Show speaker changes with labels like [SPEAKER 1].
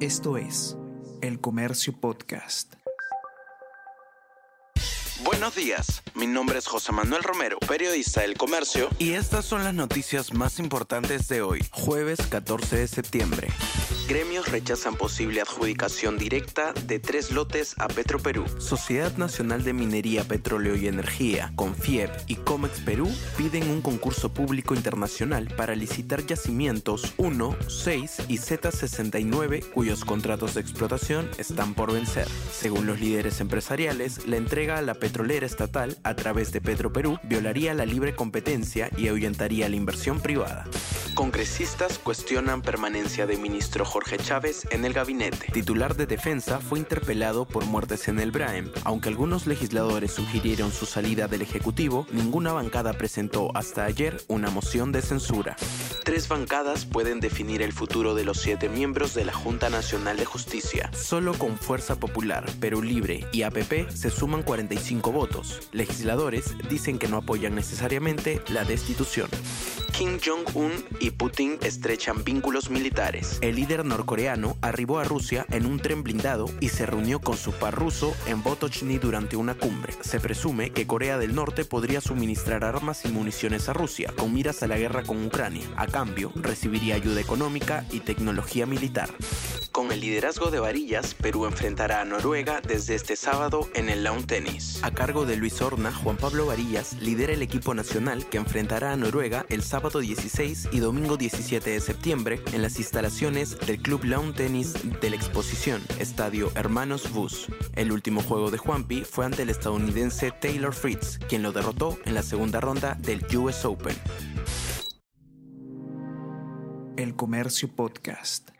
[SPEAKER 1] Esto es El Comercio Podcast.
[SPEAKER 2] Buenos días, mi nombre es José Manuel Romero, periodista del Comercio, y estas son las noticias más importantes de hoy, jueves 14 de septiembre. Gremios rechazan posible adjudicación directa de tres lotes a Petroperú. Sociedad Nacional de Minería, Petróleo y Energía, CONFIEP y COMEX Perú piden un concurso público internacional para licitar yacimientos 1, 6 y Z69 cuyos contratos de explotación están por vencer. Según los líderes empresariales, la entrega a la petrolera estatal a través de Petroperú violaría la libre competencia y ahuyentaría la inversión privada. Congresistas cuestionan permanencia de ministro Jorge Chávez en el gabinete. Titular de defensa fue interpelado por muertes en el Braem. Aunque algunos legisladores sugirieron su salida del Ejecutivo, ninguna bancada presentó hasta ayer una moción de censura. Tres bancadas pueden definir el futuro de los siete miembros de la Junta Nacional de Justicia. Solo con Fuerza Popular, Perú Libre y APP se suman 45 votos. Legisladores dicen que no apoyan necesariamente la destitución. Kim Jong-un y Putin estrechan vínculos militares. El líder norcoreano arribó a Rusia en un tren blindado y se reunió con su par ruso en Botochny durante una cumbre. Se presume que Corea del Norte podría suministrar armas y municiones a Rusia con miras a la guerra con Ucrania. A cambio, recibiría ayuda económica y tecnología militar. Con el liderazgo de Varillas, Perú enfrentará a Noruega desde este sábado en el Lawn Tennis. A cargo de Luis Horna, Juan Pablo Varillas lidera el equipo nacional que enfrentará a Noruega el sábado 16 y domingo 17 de septiembre en las instalaciones del Club Lawn Tennis de la exposición Estadio Hermanos Bus. El último juego de Juanpi fue ante el estadounidense Taylor Fritz, quien lo derrotó en la segunda ronda del US Open.
[SPEAKER 1] El Comercio Podcast.